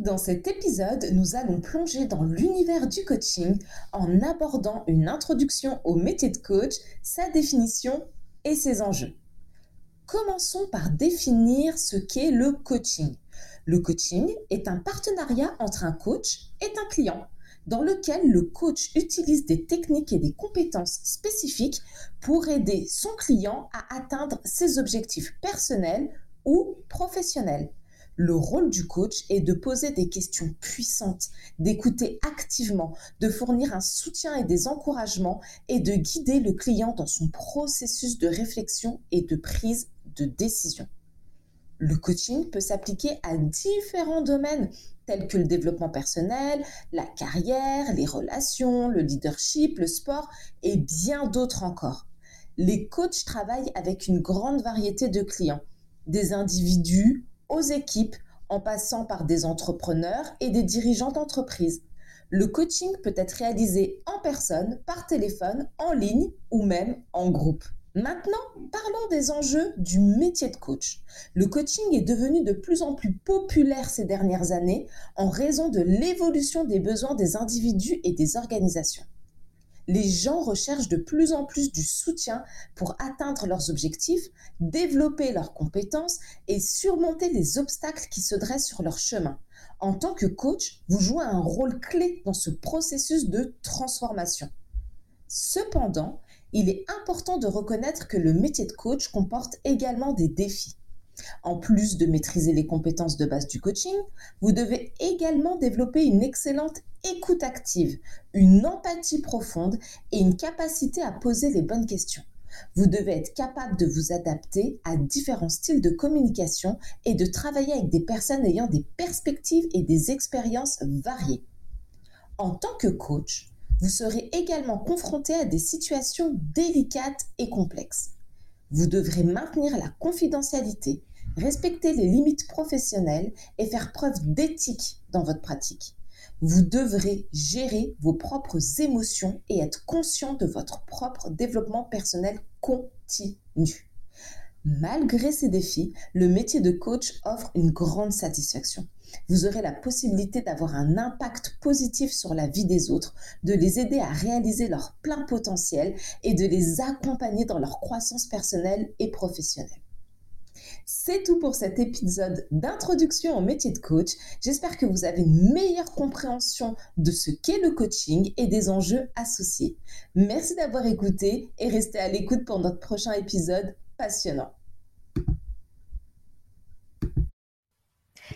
Dans cet épisode, nous allons plonger dans l'univers du coaching en abordant une introduction au métier de coach, sa définition et ses enjeux. Commençons par définir ce qu'est le coaching. Le coaching est un partenariat entre un coach et un client dans lequel le coach utilise des techniques et des compétences spécifiques pour aider son client à atteindre ses objectifs personnels ou professionnels. Le rôle du coach est de poser des questions puissantes, d'écouter activement, de fournir un soutien et des encouragements et de guider le client dans son processus de réflexion et de prise de décision. Le coaching peut s'appliquer à différents domaines tels que le développement personnel, la carrière, les relations, le leadership, le sport et bien d'autres encore. Les coachs travaillent avec une grande variété de clients, des individus aux équipes, en passant par des entrepreneurs et des dirigeants d'entreprise. Le coaching peut être réalisé en personne, par téléphone, en ligne ou même en groupe. Maintenant, parlons des enjeux du métier de coach. Le coaching est devenu de plus en plus populaire ces dernières années en raison de l'évolution des besoins des individus et des organisations. Les gens recherchent de plus en plus du soutien pour atteindre leurs objectifs, développer leurs compétences et surmonter les obstacles qui se dressent sur leur chemin. En tant que coach, vous jouez un rôle clé dans ce processus de transformation. Cependant, il est important de reconnaître que le métier de coach comporte également des défis. En plus de maîtriser les compétences de base du coaching, vous devez également développer une excellente écoute active, une empathie profonde et une capacité à poser les bonnes questions. Vous devez être capable de vous adapter à différents styles de communication et de travailler avec des personnes ayant des perspectives et des expériences variées. En tant que coach, vous serez également confronté à des situations délicates et complexes. Vous devrez maintenir la confidentialité, respecter les limites professionnelles et faire preuve d'éthique dans votre pratique. Vous devrez gérer vos propres émotions et être conscient de votre propre développement personnel continu. Malgré ces défis, le métier de coach offre une grande satisfaction. Vous aurez la possibilité d'avoir un impact positif sur la vie des autres, de les aider à réaliser leur plein potentiel et de les accompagner dans leur croissance personnelle et professionnelle. C'est tout pour cet épisode d'introduction au métier de coach. J'espère que vous avez une meilleure compréhension de ce qu'est le coaching et des enjeux associés. Merci d'avoir écouté et restez à l'écoute pour notre prochain épisode passionnant.